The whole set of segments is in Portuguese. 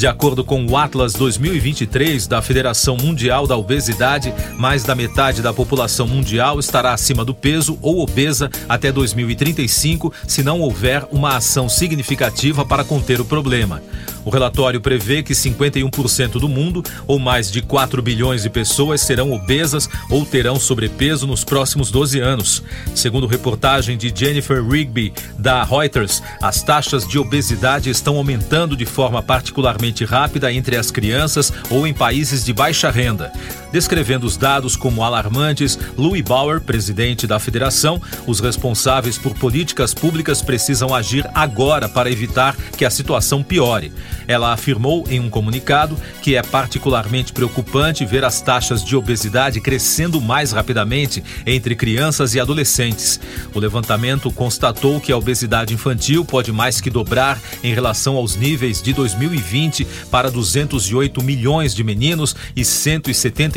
De acordo com o Atlas 2023 da Federação Mundial da Obesidade, mais da metade da população mundial estará acima do peso ou obesa até 2035 se não houver uma ação significativa para conter o problema. O relatório prevê que 51% do mundo, ou mais de 4 bilhões de pessoas, serão obesas ou terão sobrepeso nos próximos 12 anos. Segundo reportagem de Jennifer Rigby, da Reuters, as taxas de obesidade estão aumentando de forma particularmente rápida entre as crianças ou em países de baixa renda. Descrevendo os dados como alarmantes, Louis Bauer, presidente da federação, os responsáveis por políticas públicas precisam agir agora para evitar que a situação piore. Ela afirmou em um comunicado que é particularmente preocupante ver as taxas de obesidade crescendo mais rapidamente entre crianças e adolescentes. O levantamento constatou que a obesidade infantil pode mais que dobrar em relação aos níveis de 2020 para 208 milhões de meninos e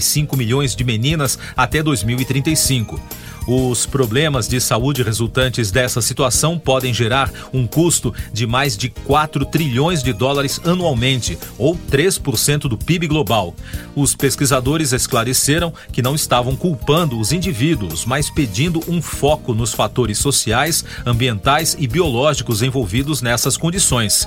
175 milhões de meninas até 2035. Os problemas de saúde resultantes dessa situação podem gerar um custo de mais de 4 trilhões de dólares anualmente, ou 3% do PIB global. Os pesquisadores esclareceram que não estavam culpando os indivíduos, mas pedindo um foco nos fatores sociais, ambientais e biológicos envolvidos nessas condições.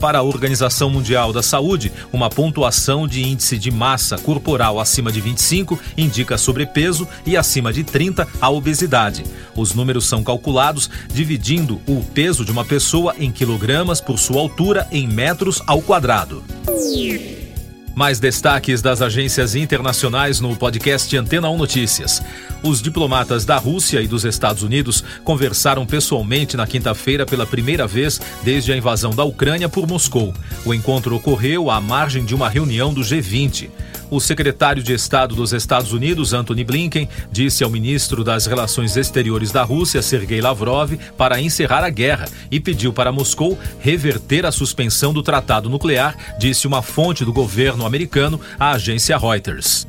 Para a Organização Mundial da Saúde, uma pontuação de índice de massa corporal acima de 25 indica sobrepeso e acima de 30 a obesidade. Os números são calculados dividindo o peso de uma pessoa em quilogramas por sua altura em metros ao quadrado. Mais destaques das agências internacionais no podcast Antena 1 Notícias. Os diplomatas da Rússia e dos Estados Unidos conversaram pessoalmente na quinta-feira pela primeira vez desde a invasão da Ucrânia por Moscou. O encontro ocorreu à margem de uma reunião do G20. O secretário de Estado dos Estados Unidos, Antony Blinken, disse ao ministro das Relações Exteriores da Rússia, Sergei Lavrov, para encerrar a guerra e pediu para Moscou reverter a suspensão do tratado nuclear, disse uma fonte do governo americano à agência Reuters.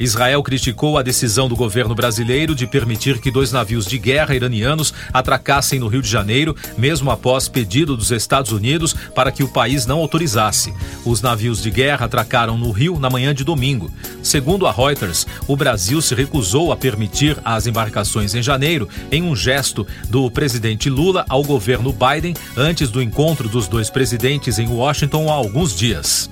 Israel criticou a decisão do governo brasileiro de permitir que dois navios de guerra iranianos atracassem no Rio de Janeiro, mesmo após pedido dos Estados Unidos para que o país não autorizasse. Os navios de guerra atracaram no Rio na manhã de domingo. Segundo a Reuters, o Brasil se recusou a permitir as embarcações em janeiro, em um gesto do presidente Lula ao governo Biden antes do encontro dos dois presidentes em Washington há alguns dias.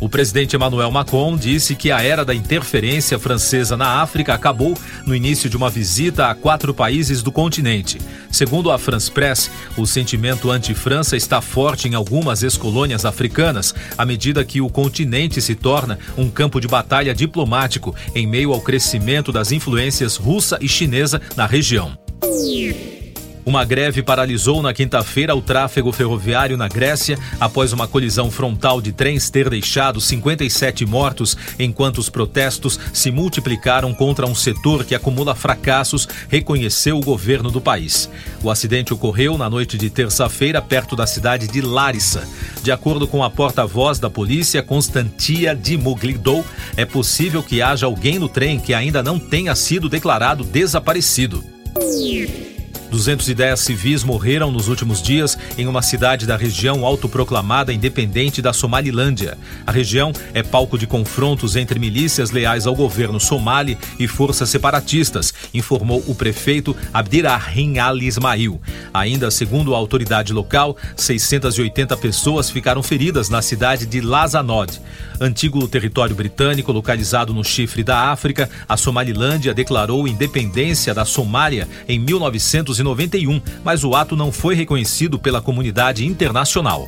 O presidente Emmanuel Macron disse que a era da interferência francesa na África acabou no início de uma visita a quatro países do continente. Segundo a France Press, o sentimento anti-França está forte em algumas ex-colônias africanas, à medida que o continente se torna um campo de batalha diplomático em meio ao crescimento das influências russa e chinesa na região. Uma greve paralisou na quinta-feira o tráfego ferroviário na Grécia após uma colisão frontal de trens ter deixado 57 mortos, enquanto os protestos se multiplicaram contra um setor que acumula fracassos, reconheceu o governo do país. O acidente ocorreu na noite de terça-feira perto da cidade de Larissa. De acordo com a porta-voz da polícia, Constantia Dimoglidou, é possível que haja alguém no trem que ainda não tenha sido declarado desaparecido. 210 civis morreram nos últimos dias em uma cidade da região autoproclamada independente da Somalilândia. A região é palco de confrontos entre milícias leais ao governo somali e forças separatistas, informou o prefeito Abdirahim Ali Ismail. Ainda segundo a autoridade local, 680 pessoas ficaram feridas na cidade de Lazanod. Antigo território britânico localizado no chifre da África, a Somalilândia declarou independência da Somália em 1991, mas o ato não foi reconhecido pela comunidade internacional.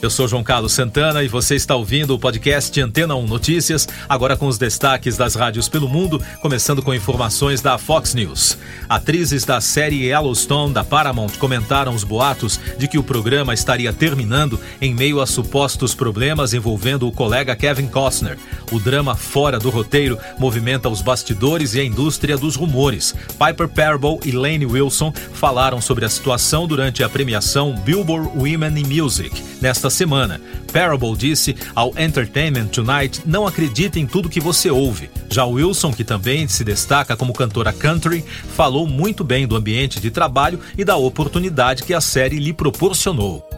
Eu sou João Carlos Santana e você está ouvindo o podcast Antena 1 Notícias, agora com os destaques das rádios pelo mundo, começando com informações da Fox News. Atrizes da série Yellowstone da Paramount comentaram os boatos de que o programa estaria terminando em meio a supostos problemas envolvendo o colega Kevin Costner. O drama fora do roteiro movimenta os bastidores e a indústria dos rumores. Piper Parable e Lane Wilson falaram sobre a situação durante a premiação Billboard Women in Music nesta nesta semana. Parable disse ao Entertainment Tonight: não acredite em tudo que você ouve. Já Wilson, que também se destaca como cantora country, falou muito bem do ambiente de trabalho e da oportunidade que a série lhe proporcionou.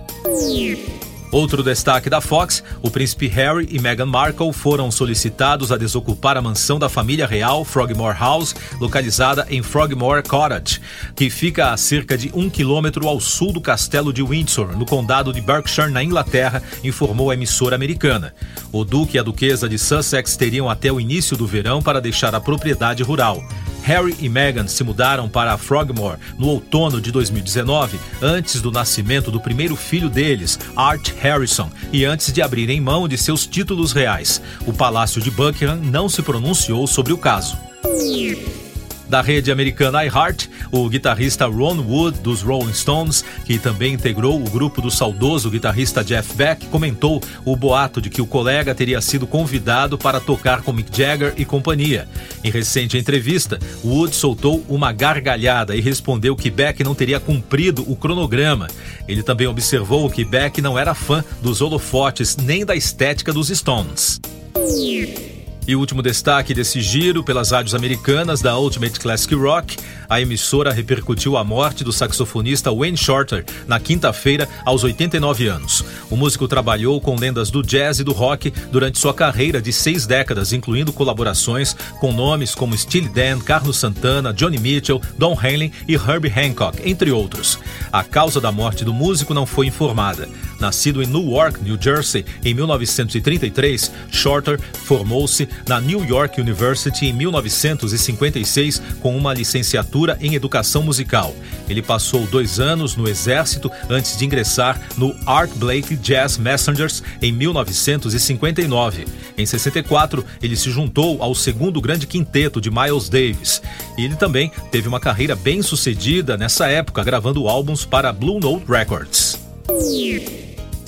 Outro destaque da Fox: o príncipe Harry e Meghan Markle foram solicitados a desocupar a mansão da família real Frogmore House, localizada em Frogmore Cottage, que fica a cerca de um quilômetro ao sul do castelo de Windsor, no condado de Berkshire, na Inglaterra, informou a emissora americana. O duque e a duquesa de Sussex teriam até o início do verão para deixar a propriedade rural. Harry e Meghan se mudaram para Frogmore no outono de 2019, antes do nascimento do primeiro filho deles, Art Harrison, e antes de abrirem mão de seus títulos reais. O Palácio de Buckingham não se pronunciou sobre o caso. Da rede americana iHeart, o guitarrista Ron Wood, dos Rolling Stones, que também integrou o grupo do saudoso guitarrista Jeff Beck, comentou o boato de que o colega teria sido convidado para tocar com Mick Jagger e companhia. Em recente entrevista, Wood soltou uma gargalhada e respondeu que Beck não teria cumprido o cronograma. Ele também observou que Beck não era fã dos holofotes nem da estética dos Stones. E o último destaque desse giro pelas rádios americanas da Ultimate Classic Rock, a emissora repercutiu a morte do saxofonista Wayne Shorter na quinta-feira, aos 89 anos. O músico trabalhou com lendas do jazz e do rock durante sua carreira de seis décadas, incluindo colaborações com nomes como Steely Dan, Carlos Santana, Johnny Mitchell, Don Henley e Herbie Hancock, entre outros. A causa da morte do músico não foi informada. Nascido em Newark, New Jersey, em 1933, Shorter formou-se na New York University em 1956 com uma licenciatura em educação musical. Ele passou dois anos no exército antes de ingressar no Art Blakey Jazz Messengers em 1959. Em 64, ele se juntou ao segundo grande quinteto de Miles Davis. E ele também teve uma carreira bem sucedida nessa época, gravando álbuns para Blue Note Records.